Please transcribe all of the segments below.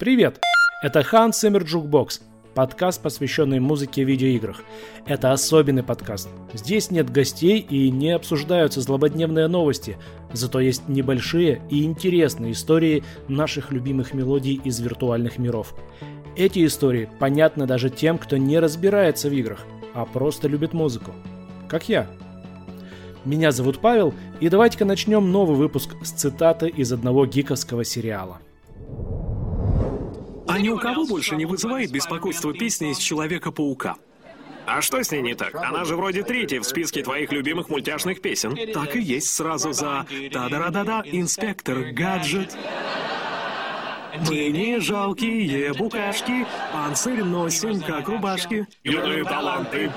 Привет! Это Hans Zimmer Jukebox, подкаст, посвященный музыке в видеоиграх. Это особенный подкаст. Здесь нет гостей и не обсуждаются злободневные новости, зато есть небольшие и интересные истории наших любимых мелодий из виртуальных миров. Эти истории понятны даже тем, кто не разбирается в играх, а просто любит музыку. Как я. Меня зовут Павел, и давайте-ка начнем новый выпуск с цитаты из одного гиковского сериала – ни у кого больше не вызывает беспокойство песня из Человека-паука. А что с ней не так? Она же вроде третья в списке твоих любимых мультяшных песен. Так и есть сразу за «Та-да-да-да-да, инспектор гаджет». Мы не жалкие букашки, панцирь носим, как рубашки. Юные таланты.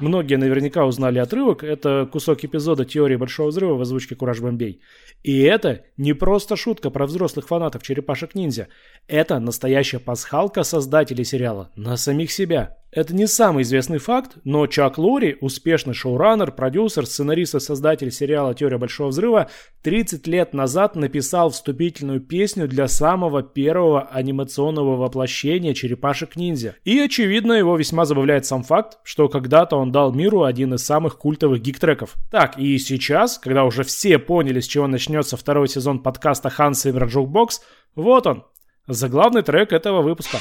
Многие наверняка узнали отрывок. Это кусок эпизода «Теории Большого Взрыва» в озвучке «Кураж Бомбей». И это не просто шутка про взрослых фанатов «Черепашек-ниндзя». Это настоящая пасхалка создателей сериала на самих себя. Это не самый известный факт, но Чак Лори, успешный шоураннер, продюсер, сценарист и создатель сериала «Теория Большого Взрыва», 30 лет назад написал вступительную песню для самого первого анимационного воплощения черепашек-ниндзя. И, очевидно, его весьма забавляет сам факт, что когда-то он дал миру один из самых культовых гик-треков. Так, и сейчас, когда уже все поняли, с чего начнется второй сезон подкаста Ханса и Jukebox, вот он, заглавный трек этого выпуска.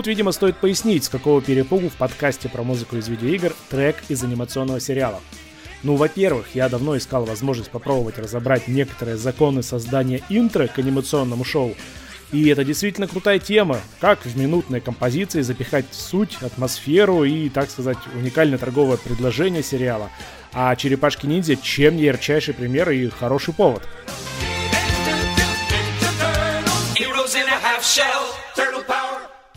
Тут, видимо, стоит пояснить, с какого перепугу в подкасте про музыку из видеоигр трек из анимационного сериала. Ну, во-первых, я давно искал возможность попробовать разобрать некоторые законы создания интро к анимационному шоу. И это действительно крутая тема, как в минутной композиции запихать суть, атмосферу и, так сказать, уникальное торговое предложение сериала. А «Черепашки-ниндзя» чем не ярчайший пример и хороший повод. Heroes in a half shell, turtle power.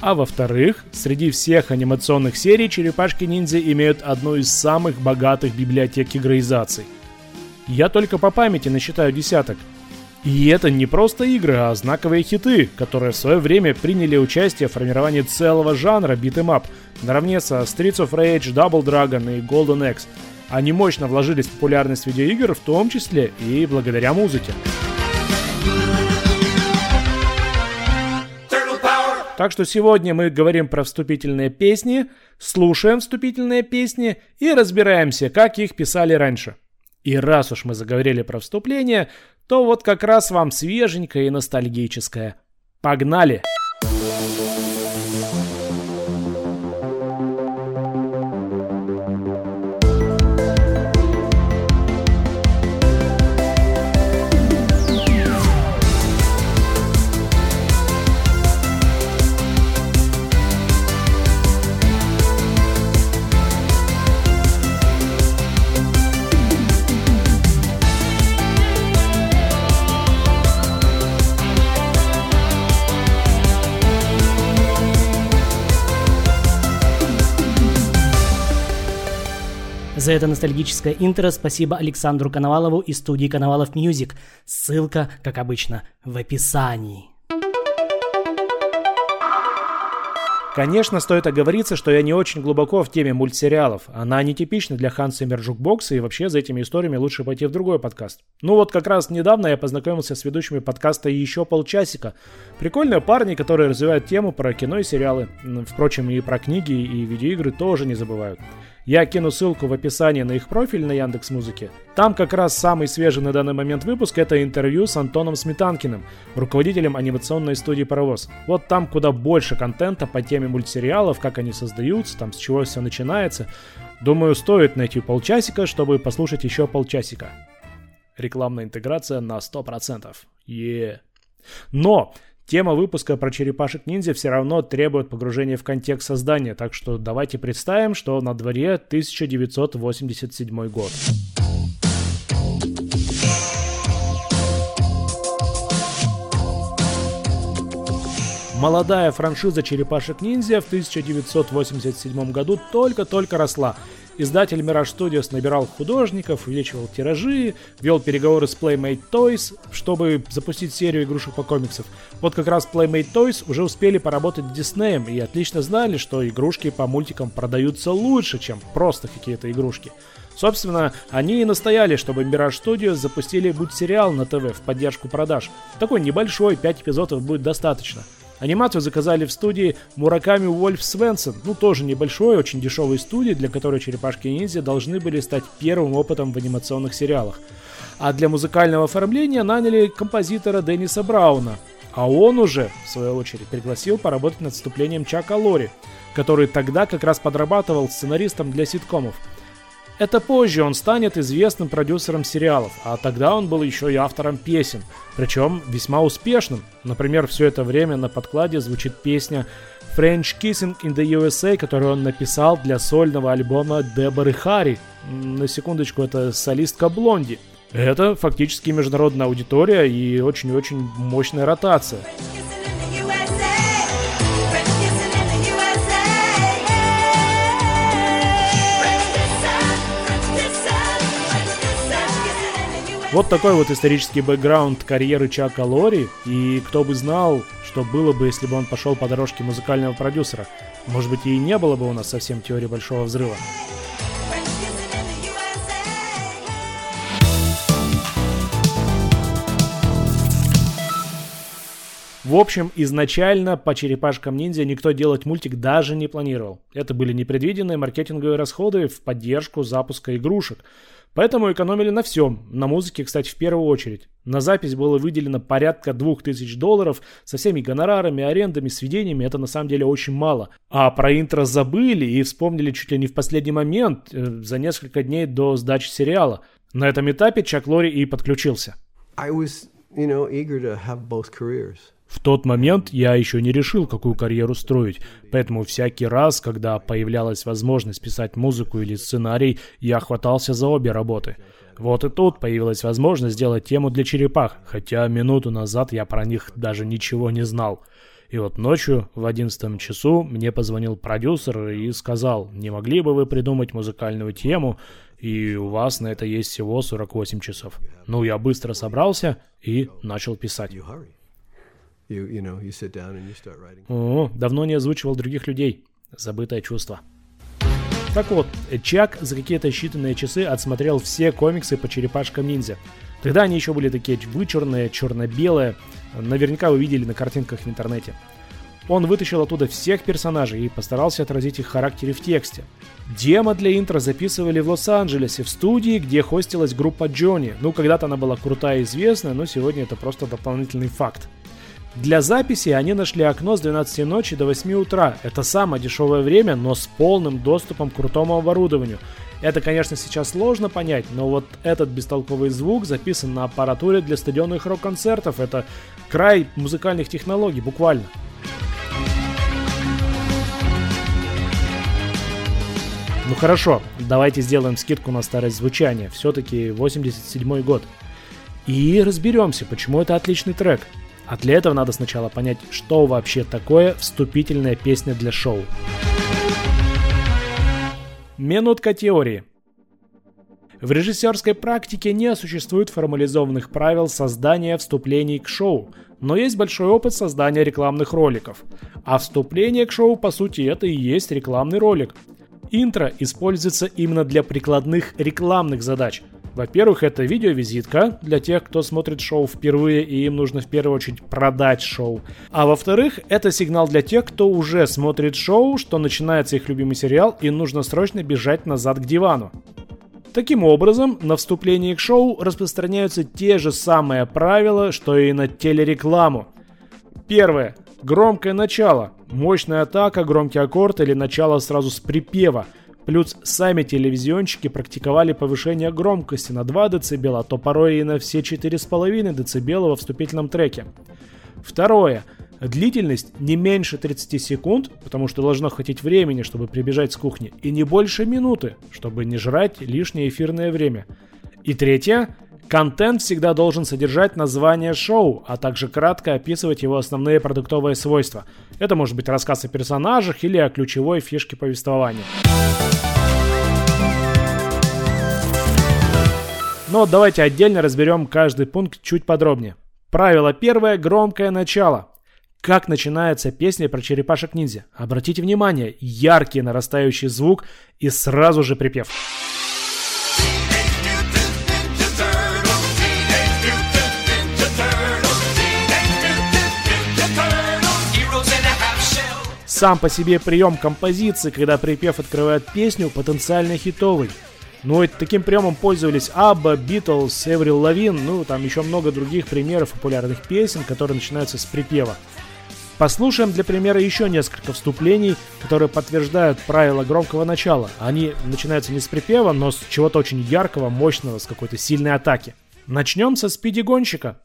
А во-вторых, среди всех анимационных серий «Черепашки-ниндзя» имеют одну из самых богатых библиотек игроизаций. Я только по памяти насчитаю десяток. И это не просто игры, а знаковые хиты, которые в свое время приняли участие в формировании целого жанра beat 'em up, наравне со Streets of Rage, Double Dragon и Golden Axe. Они мощно вложились в популярность видеоигр, в том числе и благодаря музыке. Так что сегодня мы говорим про вступительные песни, слушаем вступительные песни и разбираемся, как их писали раньше. И раз уж мы заговорили про вступление, то вот как раз вам свеженькое и ностальгическое. Погнали! Погнали! За это ностальгическое интро спасибо Александру Коновалову и студии Коновалов Music. Ссылка, как обычно, в описании. Конечно, стоит оговориться, что я не очень глубоко в теме мультсериалов. Она нетипична для Ханса Мержукбокса, и вообще за этими историями лучше пойти в другой подкаст. Ну вот как раз недавно я познакомился с ведущими подкаста «Еще полчасика». Прикольные парни, которые развивают тему про кино и сериалы. Впрочем, и про книги и видеоигры тоже не забывают. Я кину ссылку в описании на их профиль на Яндекс Музыке. Там как раз самый свежий на данный момент выпуск это интервью с Антоном Сметанкиным, руководителем анимационной студии «Паровоз». Вот там куда больше контента по теме мультсериалов, как они создаются, там с чего все начинается. Думаю, стоит найти полчасика, чтобы послушать еще полчасика. Рекламная интеграция на 100%. Yeah. Но Тема выпуска про черепашек-ниндзя все равно требует погружения в контекст создания, так что давайте представим, что на дворе 1987 год. Молодая франшиза «Черепашек-ниндзя» в 1987 году только-только росла. Издатель Mirage Studios набирал художников, увеличивал тиражи, вел переговоры с Playmate Toys, чтобы запустить серию игрушек по комиксов. Вот как раз Playmate Toys уже успели поработать с Disney и отлично знали, что игрушки по мультикам продаются лучше, чем просто какие-то игрушки. Собственно, они и настояли, чтобы Mirage Studios запустили мультсериал на ТВ в поддержку продаж. Такой небольшой, 5 эпизодов будет достаточно. Анимацию заказали в студии Мураками Вольф Свенсон, ну тоже небольшой, очень дешевой студии, для которой Черепашки-ниндзя должны были стать первым опытом в анимационных сериалах. А для музыкального оформления наняли композитора Денниса Брауна, а он уже, в свою очередь, пригласил поработать над вступлением Чака Лори, который тогда как раз подрабатывал сценаристом для ситкомов – это позже он станет известным продюсером сериалов, а тогда он был еще и автором песен, причем весьма успешным. Например, все это время на подкладе звучит песня French Kissing in the USA, которую он написал для сольного альбома Деборы Харри. На секундочку, это солистка Блонди. Это фактически международная аудитория и очень-очень мощная ротация. Вот такой вот исторический бэкграунд карьеры Чака Лори, и кто бы знал, что было бы, если бы он пошел по дорожке музыкального продюсера. Может быть, и не было бы у нас совсем теории Большого Взрыва. В общем, изначально по черепашкам ниндзя никто делать мультик даже не планировал. Это были непредвиденные маркетинговые расходы в поддержку запуска игрушек. Поэтому экономили на всем. На музыке, кстати, в первую очередь. На запись было выделено порядка 2000 долларов со всеми гонорарами, арендами, сведениями. Это на самом деле очень мало. А про интро забыли и вспомнили чуть ли не в последний момент, э, за несколько дней до сдачи сериала. На этом этапе Чак Лори и подключился. I was, you know, eager to have both careers. В тот момент я еще не решил, какую карьеру строить, поэтому всякий раз, когда появлялась возможность писать музыку или сценарий, я хватался за обе работы. Вот и тут появилась возможность сделать тему для черепах, хотя минуту назад я про них даже ничего не знал. И вот ночью в одиннадцатом часу мне позвонил продюсер и сказал, не могли бы вы придумать музыкальную тему, и у вас на это есть всего 48 часов. Ну, я быстро собрался и начал писать. О, давно не озвучивал других людей. Забытое чувство. Так вот, Чак за какие-то считанные часы отсмотрел все комиксы по черепашкам ниндзя. Тогда они еще были такие вычурные, черно-белые. Наверняка вы видели на картинках в интернете. Он вытащил оттуда всех персонажей и постарался отразить их характеры в тексте. Демо для интро записывали в Лос-Анджелесе, в студии, где хостилась группа Джонни. Ну, когда-то она была крутая и известная, но сегодня это просто дополнительный факт. Для записи они нашли окно с 12 ночи до 8 утра. Это самое дешевое время, но с полным доступом к крутому оборудованию. Это, конечно, сейчас сложно понять, но вот этот бестолковый звук записан на аппаратуре для стадионных рок-концертов. Это край музыкальных технологий, буквально. Ну хорошо, давайте сделаем скидку на старость звучания. Все-таки 87 год. И разберемся, почему это отличный трек. А для этого надо сначала понять, что вообще такое вступительная песня для шоу. Минутка теории. В режиссерской практике не существует формализованных правил создания вступлений к шоу, но есть большой опыт создания рекламных роликов. А вступление к шоу, по сути, это и есть рекламный ролик. Интро используется именно для прикладных рекламных задач – во-первых, это видеовизитка для тех, кто смотрит шоу впервые и им нужно в первую очередь продать шоу. А во-вторых, это сигнал для тех, кто уже смотрит шоу, что начинается их любимый сериал и нужно срочно бежать назад к дивану. Таким образом, на вступлении к шоу распространяются те же самые правила, что и на телерекламу. Первое. Громкое начало. Мощная атака, громкий аккорд или начало сразу с припева – Плюс сами телевизионщики практиковали повышение громкости на 2 дБ, а то порой и на все 4,5 дБ во вступительном треке. Второе. Длительность не меньше 30 секунд, потому что должно хватить времени, чтобы прибежать с кухни, и не больше минуты, чтобы не жрать лишнее эфирное время. И третье. Контент всегда должен содержать название шоу, а также кратко описывать его основные продуктовые свойства. Это может быть рассказ о персонажах или о ключевой фишке повествования. Но давайте отдельно разберем каждый пункт чуть подробнее. Правило первое – громкое начало. Как начинается песня про черепашек-ниндзя? Обратите внимание, яркий нарастающий звук и сразу же припев. Сам по себе прием композиции, когда припев открывает песню, потенциально хитовый. Ну, таким приемом пользовались Абба, Битлз, Эврил Лавин, ну, там еще много других примеров популярных песен, которые начинаются с припева. Послушаем для примера еще несколько вступлений, которые подтверждают правила громкого начала. Они начинаются не с припева, но с чего-то очень яркого, мощного, с какой-то сильной атаки. Начнем со спиди-гонщика.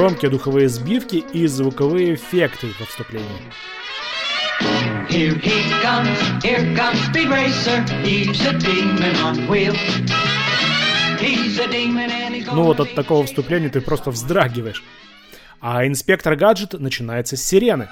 Громкие духовые сбивки и звуковые эффекты во вступлении. Here he comes, here comes Speed Racer. He's a demon on wheels. Ну вот от такого вступления ты просто вздрагиваешь. А инспектор гаджет начинается с сирены.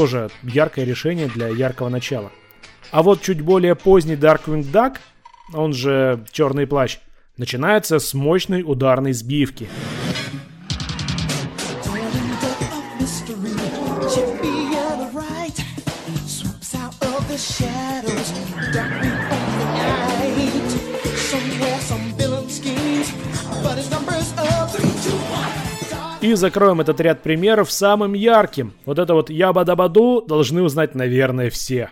Тоже яркое решение для яркого начала. А вот чуть более поздний Darkwing Duck, он же Черный плащ, начинается с мощной ударной сбивки. И закроем этот ряд примеров самым ярким. Вот это вот ябадабаду должны узнать, наверное, все.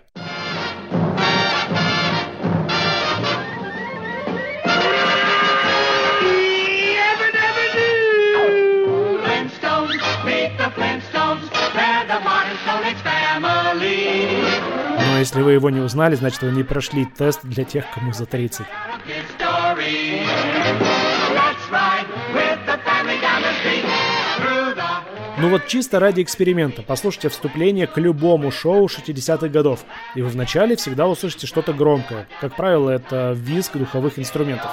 Но если вы его не узнали, значит вы не прошли тест для тех, кому за 30. Ну вот чисто ради эксперимента послушайте вступление к любому шоу 60-х годов, и вы вначале всегда услышите что-то громкое. Как правило, это визг духовых инструментов.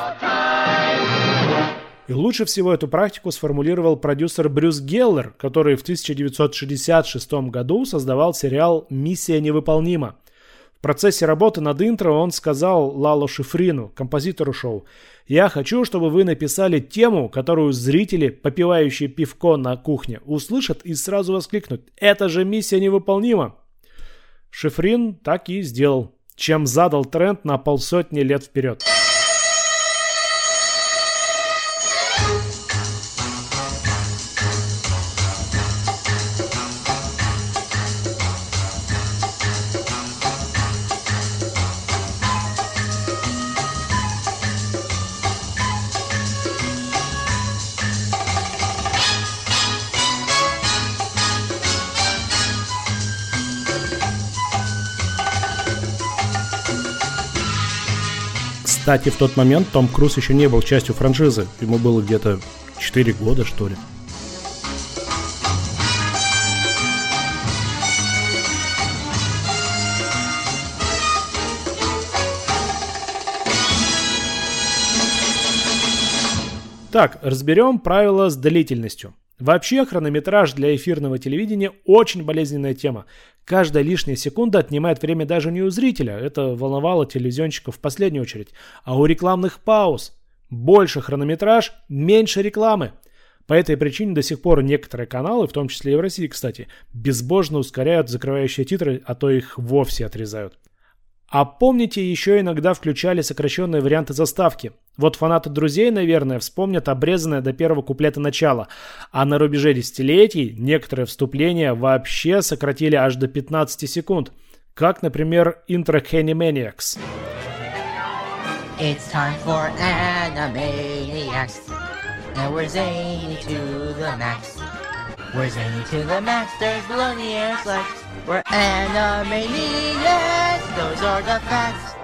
И лучше всего эту практику сформулировал продюсер Брюс Геллер, который в 1966 году создавал сериал «Миссия невыполнима». Процессе работы над интро он сказал Лало Шифрину, композитору шоу, «Я хочу, чтобы вы написали тему, которую зрители, попивающие пивко на кухне, услышат и сразу воскликнут. Это же миссия невыполнима!» Шифрин так и сделал, чем задал тренд на полсотни лет вперед. Кстати, в тот момент Том Круз еще не был частью франшизы. Ему было где-то 4 года, что ли. Так, разберем правила с длительностью. Вообще, хронометраж для эфирного телевидения очень болезненная тема. Каждая лишняя секунда отнимает время даже не у зрителя, это волновало телевизионщиков в последнюю очередь, а у рекламных пауз. Больше хронометраж, меньше рекламы. По этой причине до сих пор некоторые каналы, в том числе и в России, кстати, безбожно ускоряют закрывающие титры, а то их вовсе отрезают. А помните, еще иногда включали сокращенные варианты заставки. Вот фанаты друзей, наверное, вспомнят обрезанное до первого куплета начало. А на рубеже десятилетий некоторые вступления вообще сократили аж до 15 секунд. Как, например, интро Kenny Maniacs. It's time for Animaniacs. And we're zany to the max. We're zany to the max, there's baloney air. We're animaniacs, those are the facts.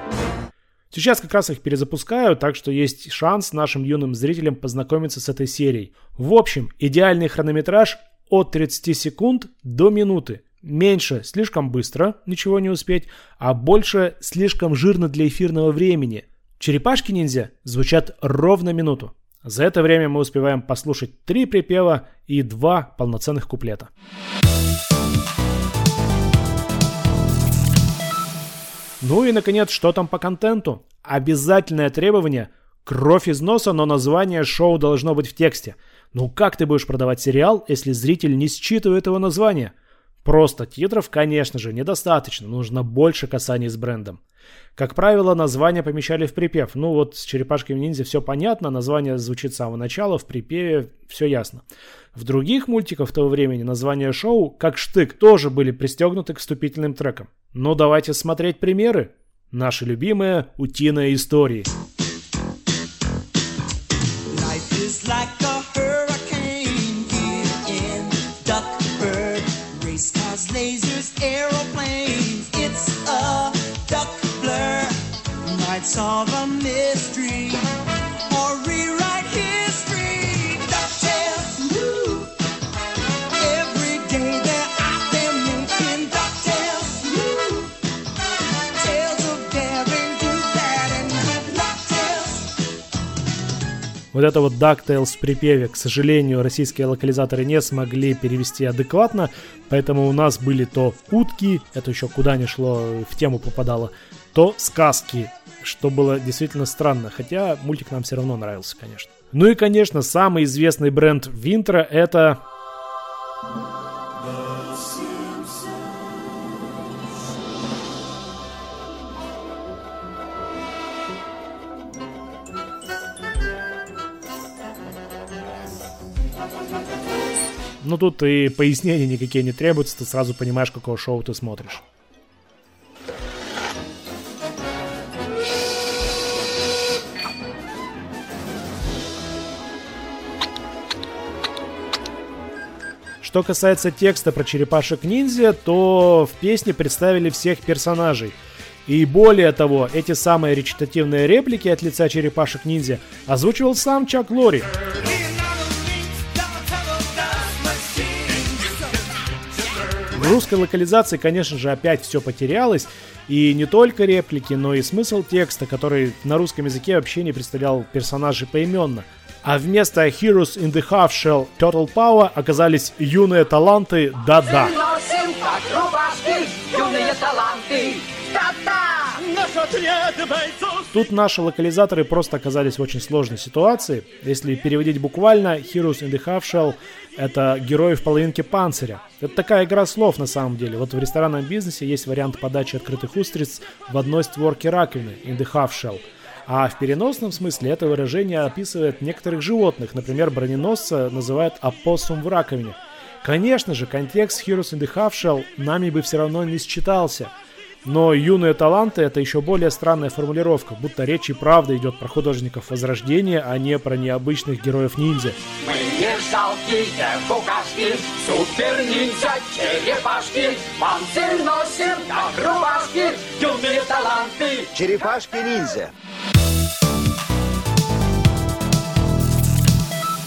Сейчас как раз их перезапускаю, так что есть шанс нашим юным зрителям познакомиться с этой серией. В общем, идеальный хронометраж от 30 секунд до минуты. Меньше слишком быстро, ничего не успеть, а больше слишком жирно для эфирного времени. Черепашки-ниндзя звучат ровно минуту. За это время мы успеваем послушать три припева и два полноценных куплета. Ну и, наконец, что там по контенту? Обязательное требование – кровь из носа, но название шоу должно быть в тексте. Ну как ты будешь продавать сериал, если зритель не считывает его название? Просто титров, конечно же, недостаточно, нужно больше касаний с брендом. Как правило, название помещали в припев. Ну вот с черепашками ниндзя все понятно, название звучит с самого начала, в припеве все ясно. В других мультиках того времени названия шоу, как штык, тоже были пристегнуты к вступительным трекам. Ну давайте смотреть примеры. Наши любимые утиные истории. Life is like Вот это вот DuckTales в припеве, к сожалению, российские локализаторы не смогли перевести адекватно, поэтому у нас были то утки, это еще куда ни шло, в тему попадало, то сказки, что было действительно странно, хотя мультик нам все равно нравился, конечно. Ну и, конечно, самый известный бренд Винтера это... Ну тут и пояснения никакие не требуются, ты сразу понимаешь, какого шоу ты смотришь. Что касается текста про черепашек-ниндзя, то в песне представили всех персонажей. И более того, эти самые речитативные реплики от лица черепашек-ниндзя озвучивал сам Чак Лори. Русской локализации, конечно же, опять все потерялось. И не только реплики, но и смысл текста, который на русском языке вообще не представлял персонажей поименно. А вместо Heroes in the Half Shell Turtle Power оказались юные таланты Да-да. Юные таланты. Тут наши локализаторы просто оказались в очень сложной ситуации. Если переводить буквально, Heroes in the Half Shell — это герои в половинке панциря. Это такая игра слов на самом деле. Вот в ресторанном бизнесе есть вариант подачи открытых устриц в одной створке раковины in the half shell. А в переносном смысле это выражение описывает некоторых животных. Например, броненосца называют опоссум в раковине. Конечно же, контекст Heroes in the Half Shell нами бы все равно не считался. Но юные таланты это еще более странная формулировка, будто речь и правда идет про художников Возрождения, а не про необычных героев ниндзя. Мы не жалкие букашки, супер-ниндзя, черепашки. Панцирь носим, как рубашки, юные таланты. Черепашки-ниндзя.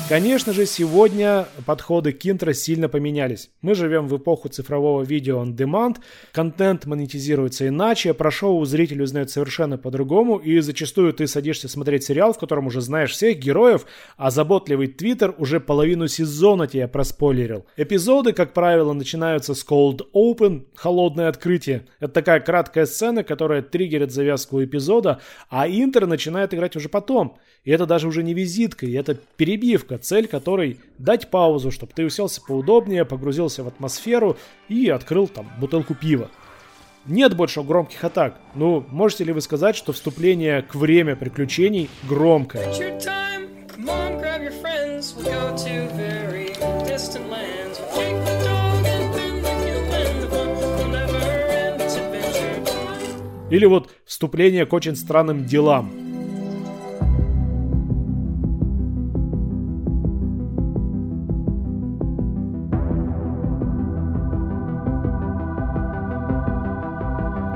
Конечно же, сегодня подходы к интро сильно поменялись. Мы живем в эпоху цифрового видео on demand, контент монетизируется иначе, про шоу зритель узнает совершенно по-другому, и зачастую ты садишься смотреть сериал, в котором уже знаешь всех героев, а заботливый твиттер уже половину сезона тебе проспойлерил. Эпизоды, как правило, начинаются с cold open, холодное открытие. Это такая краткая сцена, которая триггерит завязку эпизода, а интро начинает играть уже потом. И это даже уже не визитка, и это перебивка, цель которой дать паузу, чтобы ты уселся поудобнее, погрузился в атмосферу и открыл там бутылку пива. Нет больше громких атак. Ну, можете ли вы сказать, что вступление к время приключений громкое? It's your time. Come on, grab your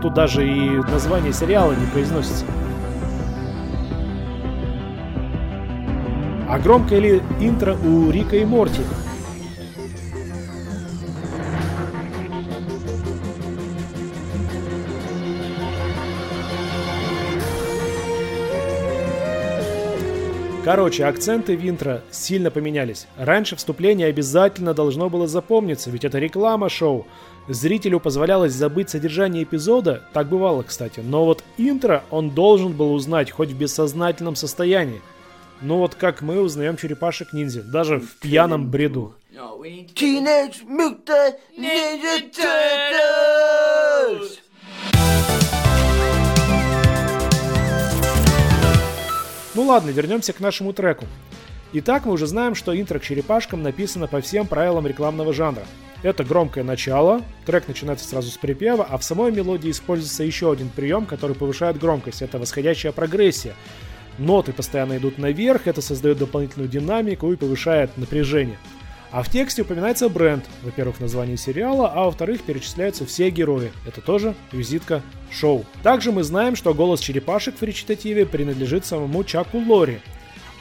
тут даже и название сериала не произносится. А громкое ли интро у Рика и Морти? Короче, акценты в интро сильно поменялись. Раньше вступление обязательно должно было запомниться, ведь это реклама шоу. Зрителю позволялось забыть содержание эпизода, так бывало, кстати, но вот интро он должен был узнать хоть в бессознательном состоянии. Ну вот как мы узнаем черепашек-ниндзя, даже в пьяном бреду. Teenage Mutant Ninja Turtles! Ну ладно, вернемся к нашему треку. Итак, мы уже знаем, что интро к черепашкам написано по всем правилам рекламного жанра. Это громкое начало, трек начинается сразу с припева, а в самой мелодии используется еще один прием, который повышает громкость. Это восходящая прогрессия. Ноты постоянно идут наверх, это создает дополнительную динамику и повышает напряжение. А в тексте упоминается бренд, во-первых, название сериала, а во-вторых, перечисляются все герои. Это тоже визитка шоу. Также мы знаем, что голос черепашек в речитативе принадлежит самому Чаку Лори.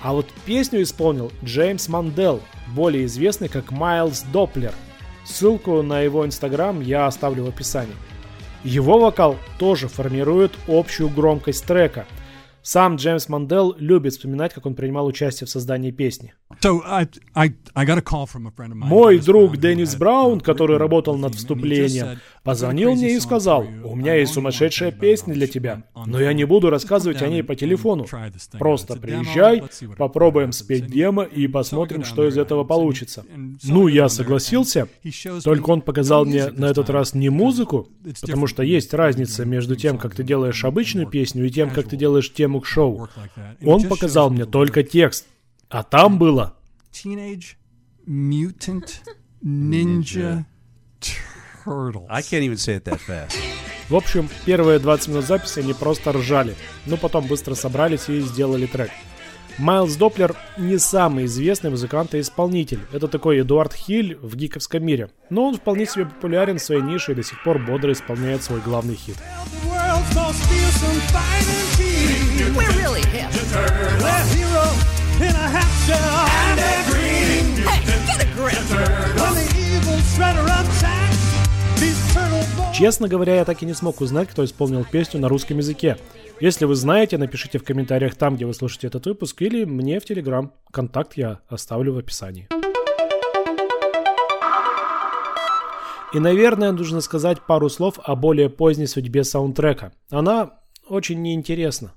А вот песню исполнил Джеймс Мандел, более известный как Майлз Доплер. Ссылку на его инстаграм я оставлю в описании. Его вокал тоже формирует общую громкость трека. Сам Джеймс Мандел любит вспоминать, как он принимал участие в создании песни. Мой друг Деннис Браун, который работал над вступлением, позвонил "I've got a мне и сказал, у меня есть сумасшедшая песня для тебя, но я не буду рассказывать о ней по телефону. Просто приезжай, попробуем спеть демо и посмотрим, что из этого получится. Ну, я согласился, только он показал мне на этот раз не музыку, потому что есть разница между тем, как ты делаешь обычную песню и тем, как ты делаешь тему к шоу. Он показал мне только текст, а там было Teenage Mutant Ninja Turtles. I can't even say it that fast. В общем, первые 20 минут записи они просто ржали, но потом быстро собрались и сделали трек. Майлз Доплер не самый известный музыкант и исполнитель. Это такой Эдуард Хиль в гиковском мире. Но он вполне себе популярен в своей нише и до сих пор бодро исполняет свой главный хит. We're really hip. Shell and a grip. Честно говоря, я так и не смог узнать, кто исполнил песню на русском языке. Если вы знаете, напишите в комментариях там, где вы слушаете этот выпуск, или мне в Телеграм. Контакт я оставлю в описании. И, наверное, нужно сказать пару слов о более поздней судьбе саундтрека. Она очень неинтересна.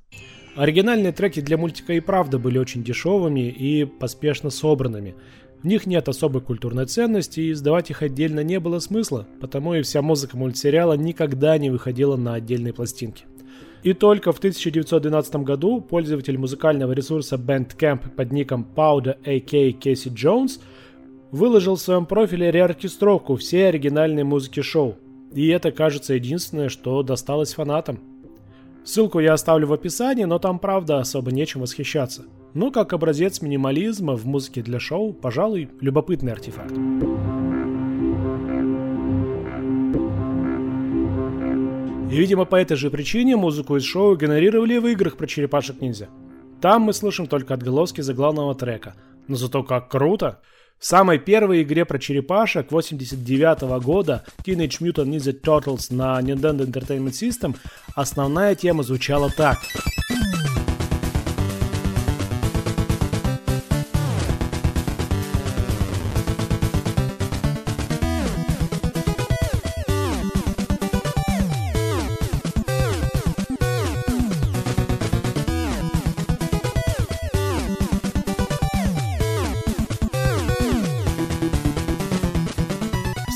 Оригинальные треки для мультика и правда были очень дешевыми и поспешно собранными. В них нет особой культурной ценности, и издавать их отдельно не было смысла, потому и вся музыка мультсериала никогда не выходила на отдельные пластинки. И только в 1912 году пользователь музыкального ресурса Bandcamp под ником Powder A.K. Casey Jones выложил в своем профиле реоркестровку всей оригинальной музыки шоу. И это, кажется, единственное, что досталось фанатам. Ссылку я оставлю в описании, но там правда особо нечем восхищаться. Ну, как образец минимализма в музыке для шоу, пожалуй, любопытный артефакт. И, видимо, по этой же причине музыку из шоу генерировали в играх про черепашек-ниндзя. Там мы слышим только отголоски заглавного трека. Но зато как круто! В самой первой игре про черепашек 89 года Teenage Mutant Ninja Turtles на Nintendo Entertainment System основная тема звучала так.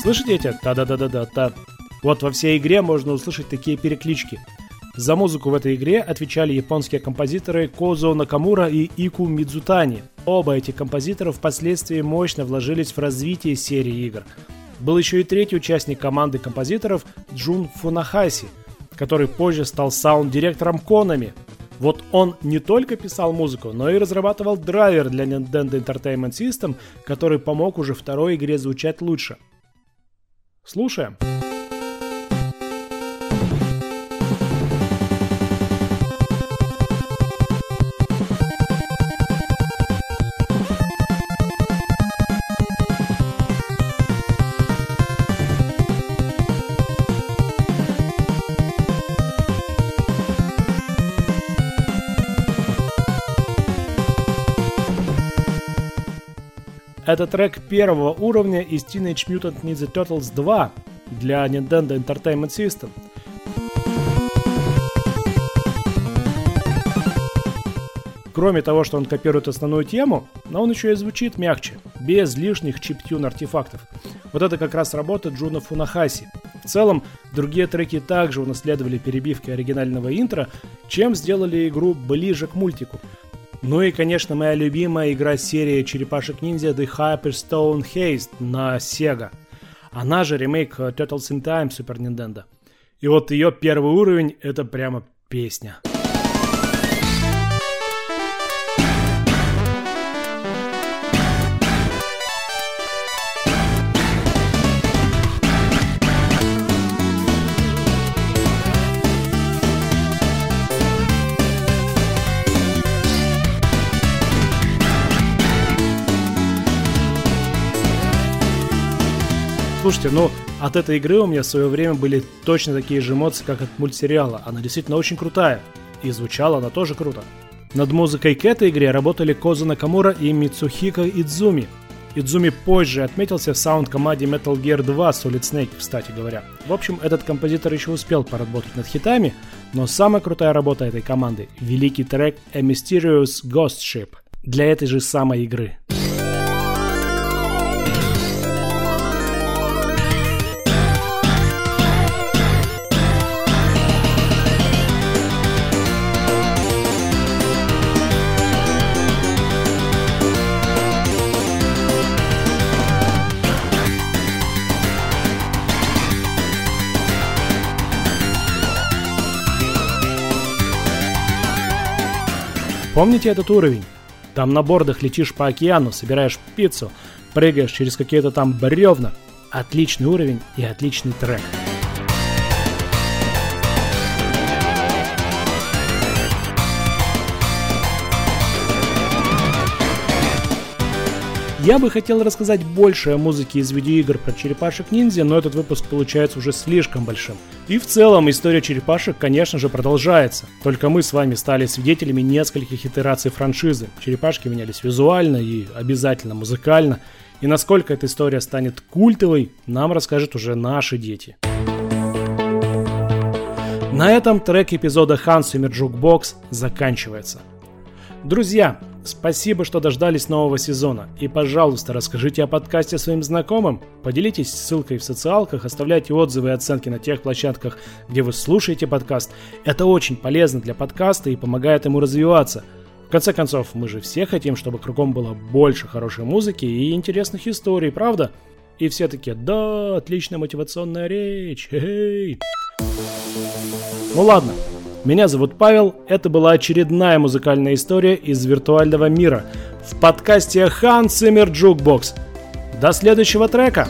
Слышите эти? Та-да-да-да-да-та. Вот во всей игре можно услышать такие переклички. За музыку в этой игре отвечали японские композиторы Козо Накамура и Ику Мидзутани. Оба эти композитора впоследствии мощно вложились в развитие серии игр. Был еще и третий участник команды композиторов Джун Фунахаси, который позже стал саунд-директором Konami. Вот он не только писал музыку, но и разрабатывал драйвер для Nintendo Entertainment System, который помог уже второй игре звучать лучше. Слушаем. Это трек первого уровня из Teenage Mutant Ninja Turtles 2 для Nintendo Entertainment System. Кроме того, что он копирует основную тему, но он еще и звучит мягче, без лишних chiptune артефактов. Вот это как раз работа Джуна Фунахаси. В целом, другие треки также унаследовали перебивки оригинального интро, чем сделали игру ближе к мультику. Ну и, конечно, моя любимая игра серии черепашек ниндзя The Hyperstone Haste на Sega. Она же ремейк Turtles in Time Super Nintendo. И вот ее первый уровень это прямо песня. Слушайте, ну от этой игры у меня в свое время были точно такие же эмоции, как от мультсериала. Она действительно очень крутая. И звучала она тоже круто. Над музыкой к этой игре работали Козу Накамура и Мицухико Идзуми. Идзуми позже отметился в саунд-команде Metal Gear 2 Solid Snake, кстати говоря. В общем, этот композитор еще успел поработать над хитами, но самая крутая работа этой команды – великий трек A Mysterious Ghost Ship для этой же самой игры. Помните этот уровень? Там на бордах летишь по океану, собираешь пиццу, прыгаешь через какие-то там бревна. Отличный уровень и отличный трек. Я бы хотел рассказать больше о музыке из видеоигр про черепашек ниндзя, но этот выпуск получается уже слишком большим. И в целом история черепашек, конечно же, продолжается. Только мы с вами стали свидетелями нескольких итераций франшизы. Черепашки менялись визуально и обязательно музыкально. И насколько эта история станет культовой, нам расскажут уже наши дети. На этом трек эпизода Хансумер Jukebox заканчивается. Друзья, Спасибо, что дождались нового сезона. И, пожалуйста, расскажите о подкасте своим знакомым. Поделитесь ссылкой в социалках, оставляйте отзывы и оценки на тех площадках, где вы слушаете подкаст. Это очень полезно для подкаста и помогает ему развиваться. В конце концов, мы же все хотим, чтобы кругом было больше хорошей музыки и интересных историй, правда? И все таки да, отличная мотивационная речь, эй. Ну ладно, меня зовут Павел, это была очередная музыкальная история из виртуального мира в подкасте Hans Zimmer Jukebox. До следующего трека!